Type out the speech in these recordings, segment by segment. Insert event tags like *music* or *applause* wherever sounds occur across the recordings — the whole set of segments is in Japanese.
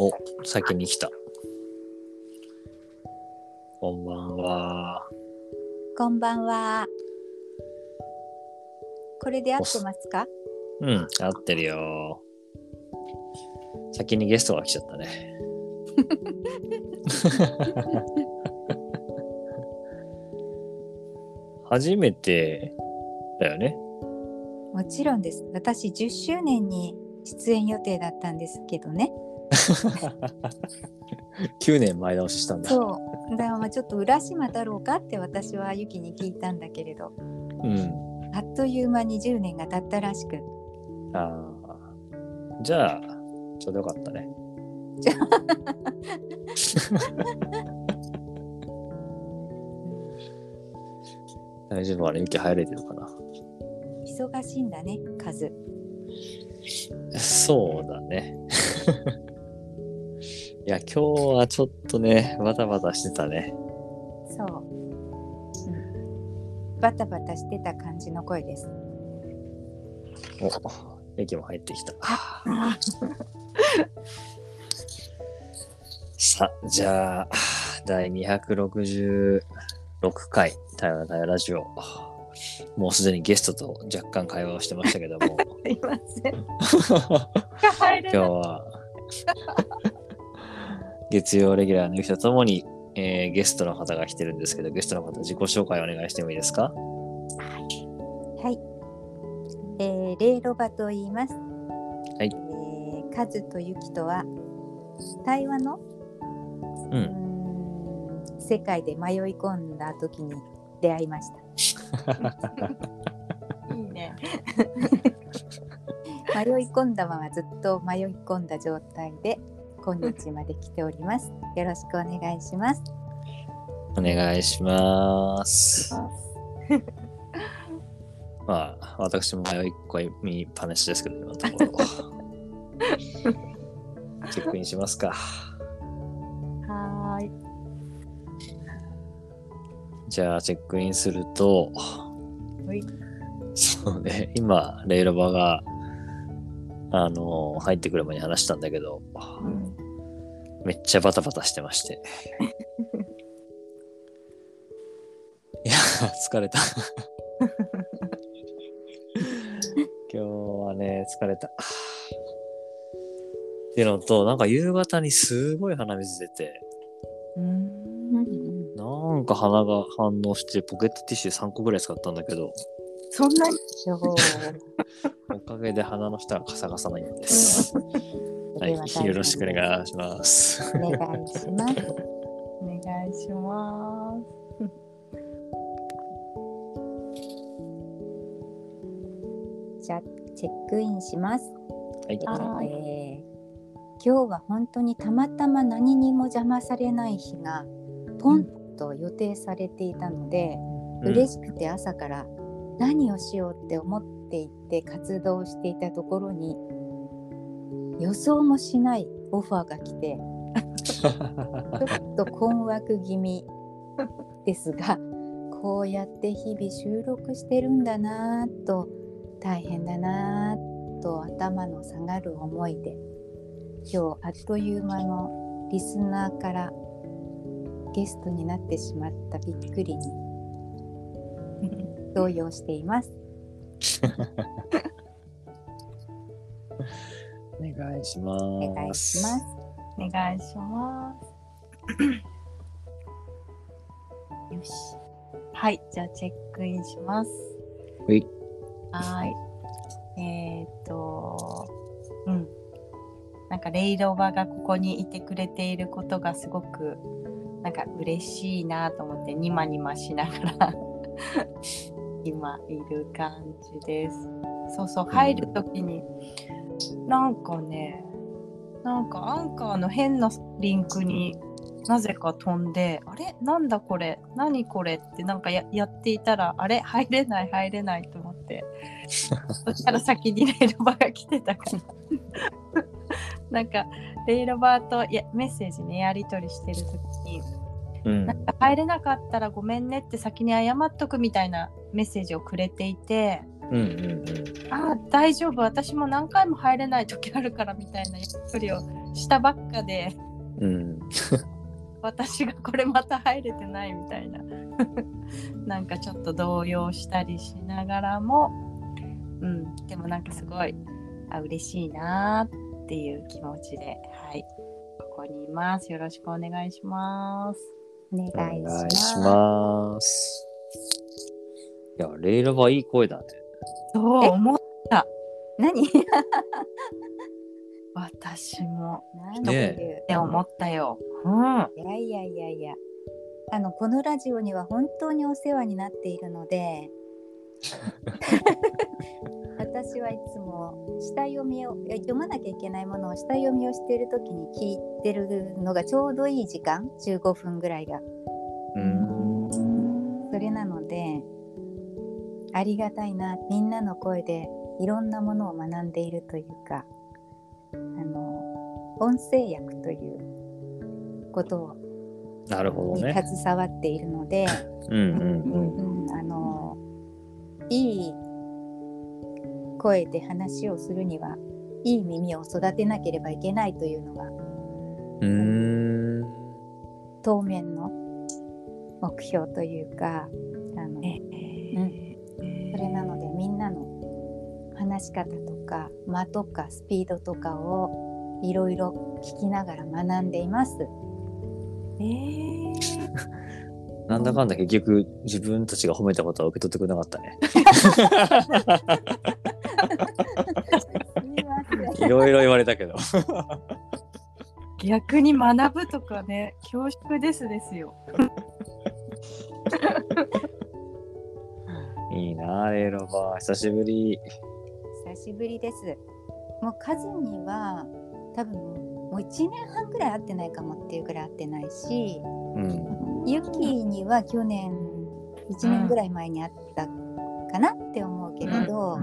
お、先に来た。こんばんは。こんばんは。これで合ってますか？うん、合ってるよ。先にゲストが来ちゃったね。*laughs* 初めてだよね。もちろんです。私10周年に出演予定だったんですけどね。*laughs* 9年前倒ししたんだ。そう。だからまあちょっと浦島太郎かって私はユキに聞いたんだけれど、うん。あっという間に10年が経ったらしく。ああ。じゃあ、ちょうどよかったね。じ *laughs* ゃ大丈夫かな息入れてるかな忙しいんだね、数。そうだね。いや、今日はちょっとね、バタバタしてたね。そう。うん、バタバタしてた感じの声です。お、駅も入ってきた。*laughs* さあ、じゃあ、第266回、太陽の太陽ラジオ。もうすでにゲストと若干会話をしてましたけども、*laughs* すいません。*laughs* 今日は月曜レギュラーの人とともに、えーゲストの方が来てるんですけど、ゲストの方自己紹介お願いしてもいいですか？はい。えー、レイロバと言います。はいえー、カズとユキとは対話のう。うんーん世界で迷い込んだ時に出会いました。*laughs* いいね。*laughs* 迷い込んだままずっと迷い込んだ状態で今日まで来ております。よろしくお願いします。お願いします。まあ、私も迷い込みっぱなしですけど、今のところ。チェックインしますか。はーい。じゃあ、チェックインすると、はいそうね、今、レイロバが、あの、入ってくる前に話したんだけど、うんめっちゃバタバタしてまして。いや、疲れた。今日はね、疲れた。っていうのと、なんか夕方にすごい鼻水出て、うんなんか鼻が反応して、ポケットティッシュ3個ぐらい使ったんだけど、そんなにおかげで鼻の下がカサカサないんです。はい、よろしくお願いします。お願いします。お願いします。じゃあチェックインします。はい、はいえー今日は本当にたまたま何にも邪魔されない日がポンと予定されていたので、嬉しくて朝から何をしようって思っていて活動していたところに予想もしないオファーが来て *laughs* ちょっと困惑気味ですがこうやって日々収録してるんだなぁと大変だなぁと頭の下がる思いで今日あっという間のリスナーからゲストになってしまったびっくりに *laughs* 動揺しています。*laughs* お願いします。お願いします。お願いします。よし。はい、じゃあチェックインします。はい。はーい。えー、っと、うん。なんかレイロバがここにいてくれていることがすごくなんか嬉しいなと思ってニマニマしながら *laughs* 今いる感じです。そうそう入る時になんかねなんかアンカーの変なリンクになぜか飛んであれ？なんだこれ？何これ？ってなんかややっていたらあれ？入れない入れないと思って。*laughs* そしたら先にレイロバが来てたから。*laughs* なんかレイロバといやメッセージねやり取りしてる時にうん。なんか入れなかったらごめんねって先に謝っとくみたいなメッセージをくれていてうんうんうん。あー大丈夫私も何回も入れない時あるからみたいなやり取りをしたばっかでうん。私がこれまた入れてないみたいな *laughs* なんかちょっと動揺したりしながらも、うん、でもなんかすごいあ嬉しいなっていう気持ちではいここにいますよろしくお願いしますお願いしお願ます。いします。いや、レイラはいい声だね。そう思う何？*laughs* 私も。何？という、って思ったよ、うん。いやいやいやいや。あのこのラジオには本当にお世話になっているので。*laughs* 私はいつも下読みを読まなきゃいけないものを下読みをしている時に聞いてるのがちょうどいい時間？15分ぐらいが。うん。それなのでありがたいなみんなの声でいろんなものを学んでいるというかあの音声訳ということをなるほどにね。携わっているので、*laughs* うんうんうん。うん、あのいい声で話をするにはいい耳を育てなければいけないというのがうーん。当面の目標というかあの話し方とか間とかスピードとかをいろいろ聞きながら学んでいます。えー *laughs* なんだかんだ結局自分たちが褒めたことは受け取ってくれなかったね。いろいろ言われたけど。逆に学ぶとかね恐縮ですですよ *laughs* いいな、レイロバー。久しぶり。久しぶりです。もうカズには多分もう1年半ぐらい会ってないかもっていうぐらい会ってないし、うん。ユキには去年1年ぐらい前に会ったかなって思うけれど、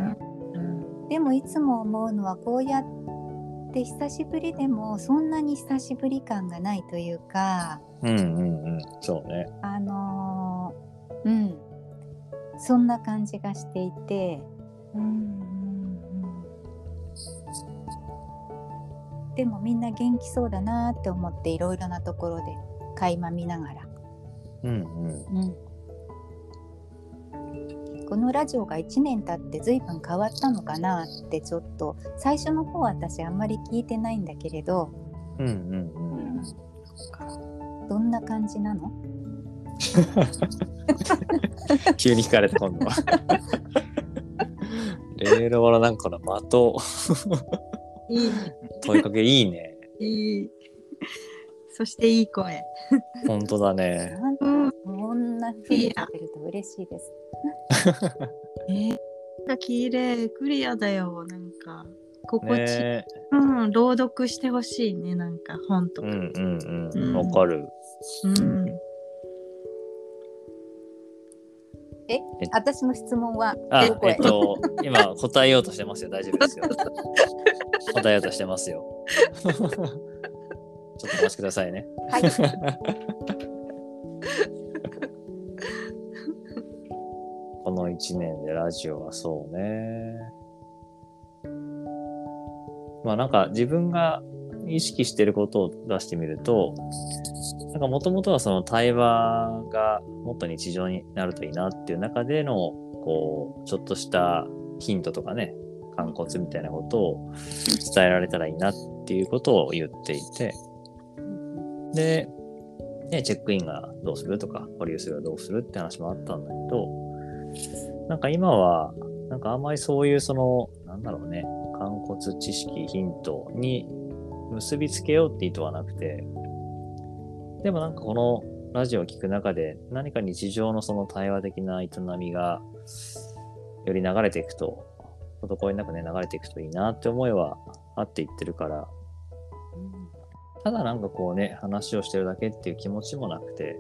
でもいつも思うのはこうやって久しぶりでもそんなに久しぶり感がないというか、うんうんうん。そうね。あのーうん、そんな感じがしていて。でもみんな元気そうだなって思っていろいろなところで垣間見ながら、うんうん。このラジオが1年経って随分変わったのかなってちょっと最初の方は私あんまり聞いてないんだけれどうんうんうん。どんな感じなの？*laughs* 急に聞かれた今度は。*laughs* レイロバのなんかの的、いい問いかけいいね。いいそしていい声本当だね。こんな風にると嬉しいです。*laughs* えー、綺麗クリアだよなんか心地、ねうん朗読してほしいねなんか本とか、うんうんう。うんんわかる。うん私の質問は？あ、えっと、今答えようとしてますよ。大丈夫ですよ。答えようとしてますよ。*laughs* ちょっとお待ちくださいね。はい。*laughs* この1年でラジオはそうね。まあなんか自分が意識してることを出してみると、なんかもともとはその対話がもっと日常になるといいなっていう中での、こう、ちょっとしたヒントとかね、肝骨みたいなことを伝えられたらいいなっていうことを言っていて、で、ね、チェックインがどうするとか、保留するはどうするって話もあったんだけど、なんか今は、なんかあんまりそういうその、なんだろうね、肝骨知識、ヒントに結びつけようって意図はなくて、でもなんかこのラジオを聞く中で何か日常のその対話的な営みがより流れていくと、滞りなくね、流れていくといいなって思いはあって言ってるから、ただなんかこうね、話をしてるだけっていう気持ちもなくて、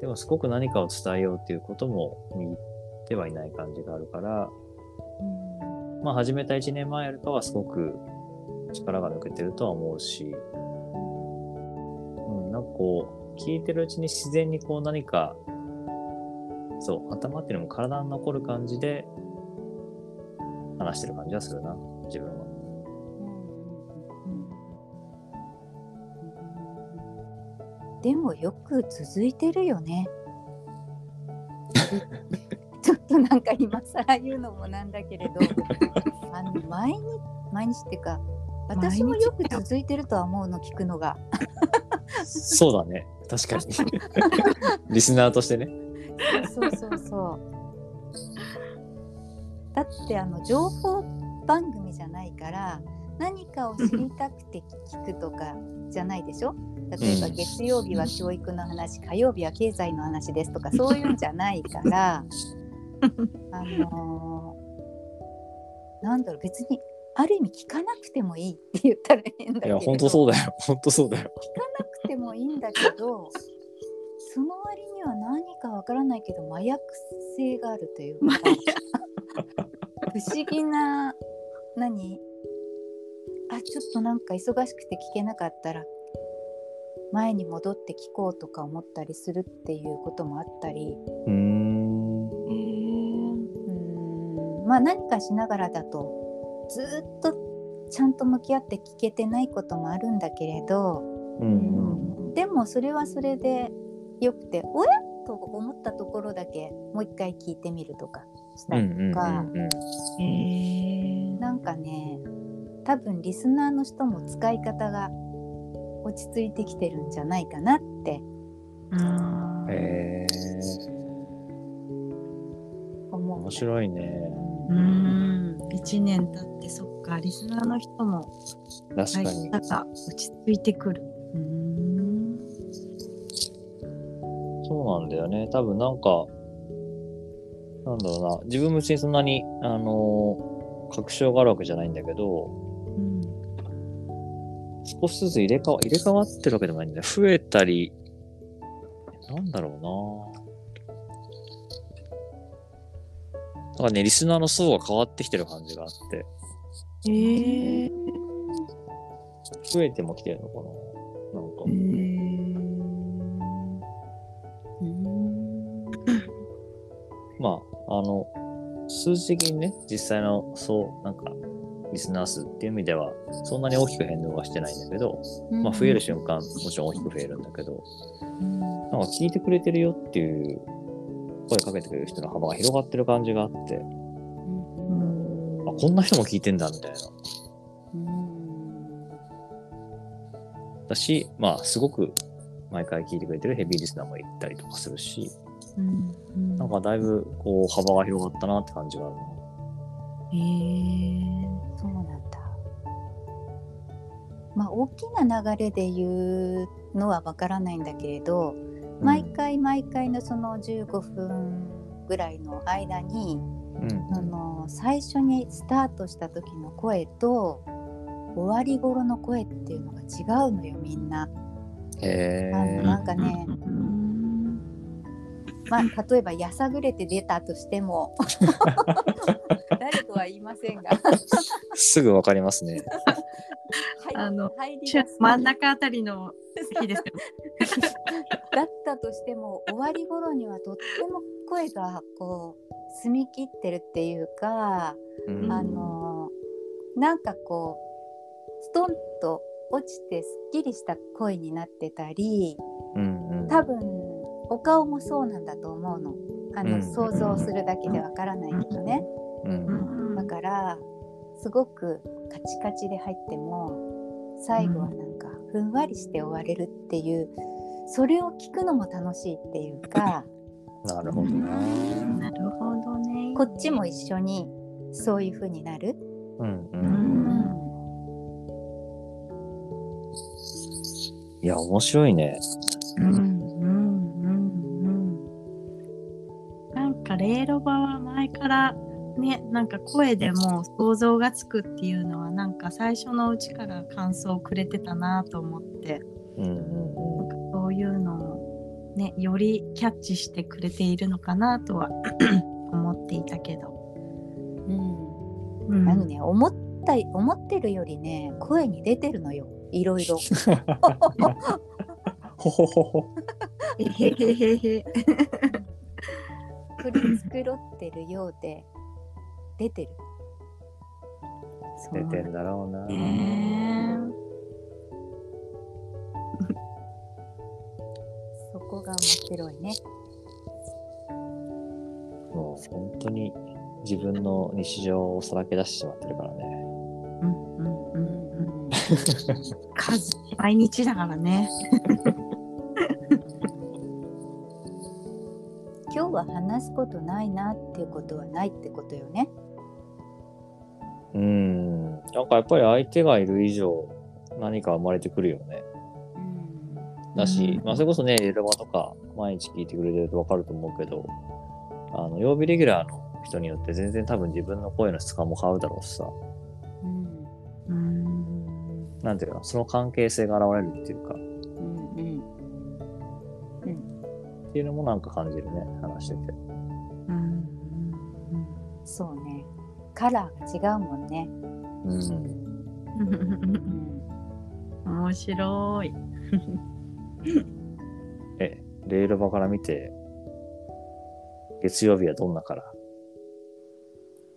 でもすごく何かを伝えようっていうことも握ってはいない感じがあるから、まあ始めた1年前よりかはすごく力が抜けてるとは思うし、うん、なんかこう、聞いてるうちに自然にこう何か、そう、頭っていうのも体に残る感じで、話してる感じはするな、自分は。でもよく続いてるよね。*laughs* ちょっとなんか今更言うのもなんだけれどあの毎日毎日っていうか私もよく続いてるとは思うの聞くのが。そうだね。確かに。*laughs* リスナーとしてね。そうそうそう。だってあの情報番組じゃないから何かを知りたくて聞くとかじゃないでしょ？例えばうん月曜日は教育の話、火曜日は経済の話ですとかそういうんじゃないからあのーなんだろう別にある意味聞かなくてもいいって言ったら変だけどいや、本当そうだよ。*laughs* 本当そうだよ。聞かなくてもいいんだけどその割には何かわからないけど麻薬性があるというか不思議な何？あちょっとなんか忙しくて聞けなかったら前に戻って聞こうとか思ったりするっていうこともあったりうーん。うーんまあ何かしながらだとずっとちゃんと向き合って聞けてないこともあるんだけれどうんでもそれはそれでよくておやと思ったところだけもう一回聞いてみるとかしたうん。うんりとか、うんなんかね多分リスナーの人も使い方が落ち着いてきてるんじゃないかなってうん。面白いね。うん1年経ってそっかリスナーの人も確かに。落ち着いてくる。うんそうなんだよね。多分なんか、なんだろうな。自分も別にそんなに、あの確証があるわけじゃないんだけど、うん少しずつ入れ替わ入れ替わってるわけでもないんだよ。増えたり、なんだろうな。なんかね、リスナーの層が変わってきてる感じがあって、へえ増えてもきてるのかな。なんか、うん。まあ、あの、数字的にね、実際の、そう、なんか、リスナー数っていう意味では、そんなに大きく変動はしてないんだけど、まあ、増える瞬間、もちろん大きく増えるんだけど、なんか聞いてくれてるよっていう、声かけてくれる人の幅が広がってる感じがあって、あ、こんな人も聞いてんだ、みたいな。だし、まあ、すごく毎回聞いてくれてるヘビーリスナーもいたりとかするし、なんかだいぶこう幅が広がったなって感じがあるな。へえそうなんだ。まあ大きな流れで言うのはわからないんだけれど、毎回毎回のその15分ぐらいの間に、うん。あの最初にスタートした時の声と終わり頃の声っていうのが違うのよみんな。へあのえ。なんかね、まあ、例えばやさぐれて出たとしても *laughs* *laughs* 誰とは言いませんがすぐわかりますね。*laughs* はいあの入りが真ん中あたりの日ですよ。*laughs* だったとしても終わり頃にはとっても声がこう澄み切ってるっていうか、うんあのなんかこうストンと落ちてすっきりした声になってたりうんうん。多分お顔もそうなんだと思うのあの、うん想像するだけでわからないけどね。うん。だからすごくカチカチで入っても最後はなんかふんわりして終われるっていうそれを聞くのも楽しいっていうか *laughs* なるほどな。なるほどね。こっちも一緒にそういう風になる。うんう。うんんいや、面白いね。うんうんうんうん。なんかレイロバは前からねなんか声でも想像がつくっていうのはなんか最初のうちから感想をくれてたなと思ってうんうんなんかそういうのをねよりキャッチしてくれているのかなとは *clears throat* 思っていたけど。うんうんあのね思った思ってるよりね声に出てるのよいろいろ。ほほほほ。えへへへへ。*laughs* *laughs* 取り繕ってるようで出てる。出てんだろうな。*laughs* こが面白いね。もう本当に自分の日常をさらけ出してしまってるからね。うんうんううん。んうん数毎日だからね。今日は話すことないなっていうことはないってことよね。うん。なんかやっぱり相手がいる以上何か生まれてくるよね。うん。だし、うん。まあそれこそね、エルマとか毎日聞いてくれてるとわかると思うけど、あの、曜日レギュラーの人によって全然多分自分の声の質感も変わるだろうしさ、うん。うんなんていうの、その関係性が現れるっていうか、うんうん。っていうのもなんか感じるね、話してて。うん。そうね。カラーが違うもんね。うん。うん面白い。*laughs* え、レール場から見て、月曜日はどんなから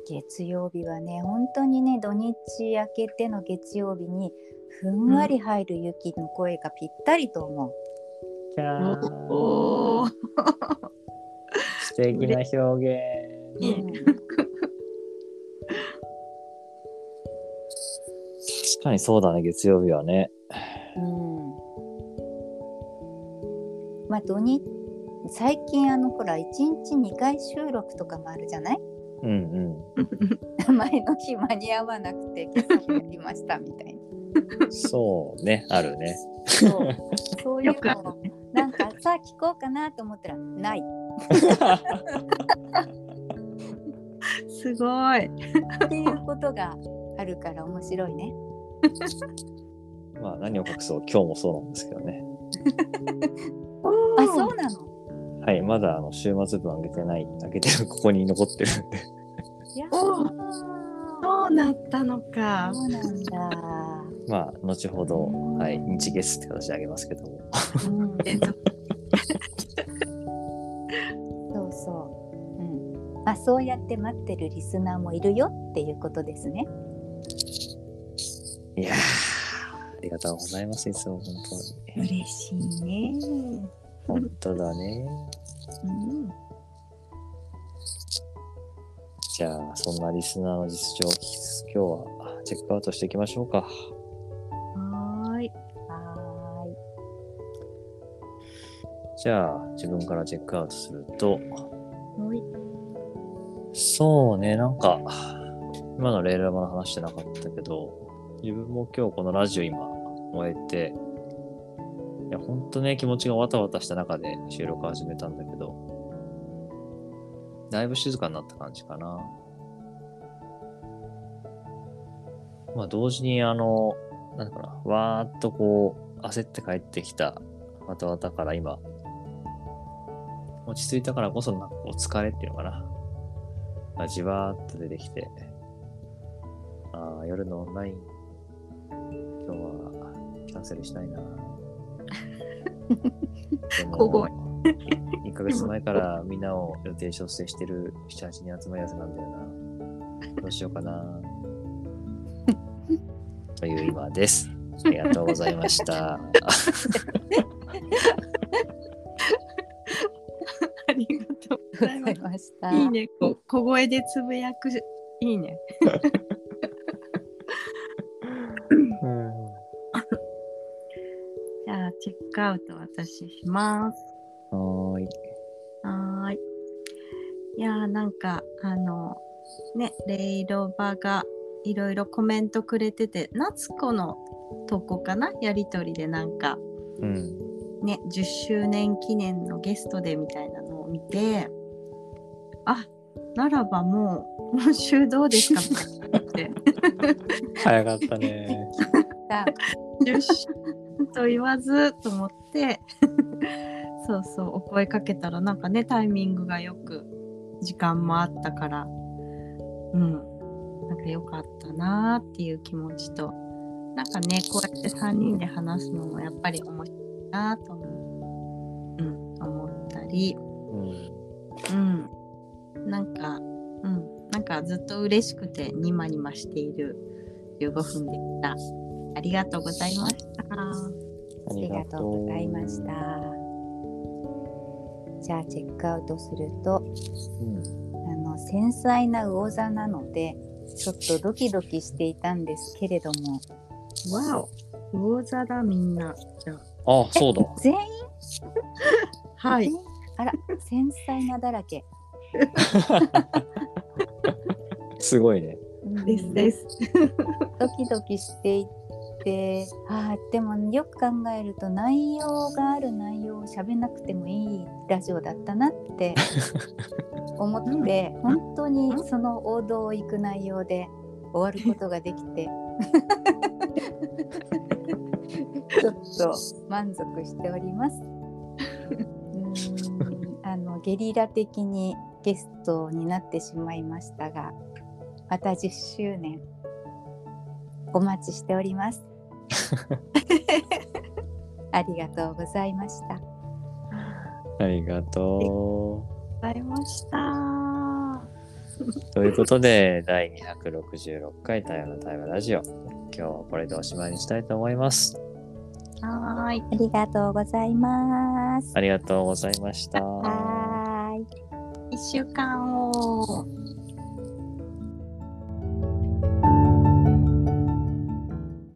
月曜日はね本当にね土日明けての月曜日にふんわり入る雪の声がぴったりと思う。キャーおお。素敵な表現。うんかにそうだね、月曜日はね。うんまあ土日最近あのほら1日2回収録とかもあるじゃない？うんう *laughs* 前の日間に合わなくて今朝もやりましたみたいな。ん。そうね、あるね。そう *laughs* そういうのをなんかさあ聞こうかなと思ったらない *laughs* すごい。っていうことがあるから面白いね。*laughs* まあ何を隠そう、今日もそうなんですけどね。*laughs* あそうなの？はい、まだあの週末分上げてない、上げてる、ここに残ってるんで。いやそうなったのか。そうなんだ。まあ、後ほど、はい、日月って形で上げますけども。*laughs* そうそう。うん。まあそうやって待ってるリスナーもいるよっていうことですね。いやー、ありがとうございます、いつも本当に。嬉しいね。本当だね。うん。じゃあ、そんなリスナーの実情を聞きつつ、今日はチェックアウトしていきましょうか。はーい。はーい。じゃあ、自分からチェックアウトすると、はい。そうね、なんか、今のレールラバの話してなかったけど、自分も今日このラジオ今終えて、いや、ほんとね、気持ちがわたわたした中で収録始めたんだけど、だいぶ静かになった感じかな。まあ、同時にあの、なんかな、わーっとこう、焦って帰ってきたわたわたから今、落ち着いたからこそ、なんかこう、疲れっていうのかな。まあ、じわーっと出てきて、ああ、夜のオンライン、キャンセルしたいな。*laughs* でも小声1ヶ月前からみんなを予定調整してる7、8人集まるやつなんだよな。どうしようかな。*laughs* という今です。ありがとうございました。*laughs* ありがとうごございました。いいね。こ小声でつぶやく。いいね。チェックアウト私します。はーい。はーい。いやーなんかあのねレイロバがいろいろコメントくれてて夏子の投稿かな？やりとりでなんかうん。ね10周年記念のゲストでみたいなのを見てあならばもう今週どうですか？*laughs* って早かったね。*laughs* さ10周と言わずと思って。*laughs* そうそうお声かけたらなんかねタイミングがよく時間もあったから。うん。なんか良かったなーっていう気持ちと。なんかねこうやって3人で話すのもやっぱり面白いなと思,、う。ん、思ったり。うん。うん。なんかうん。なんかずっと嬉しくてニマニマしている。15分でしたありがとうございました。あありがとうございました。じゃあチェックアウトするとうん。あの繊細な魚座なのでちょっとドキドキしていたんですけれどもわお魚座だみんなじゃああ、そうだ。*laughs* 全員？*laughs* はいあら繊細なだらけ、*laughs* すごいね。うんですですドキドキしていってあーでもよく考えると内容がある内容を喋んなくてもいいラジオだったなって *laughs* 思って、本当にその王道を行く内容で終わることができて。*laughs* ちょっと満足しております。*laughs* うーん。あのゲリラ的にゲストになってしまいましたがまた10周年お待ちしております。*laughs* ありがとうございました。ありがとございましたう。ということで、第266回台湾の対話ラジオ。今日はこれでおしまいにしたいと思います。はーいありがとうございます。ありがとうございました。はーい。一週間を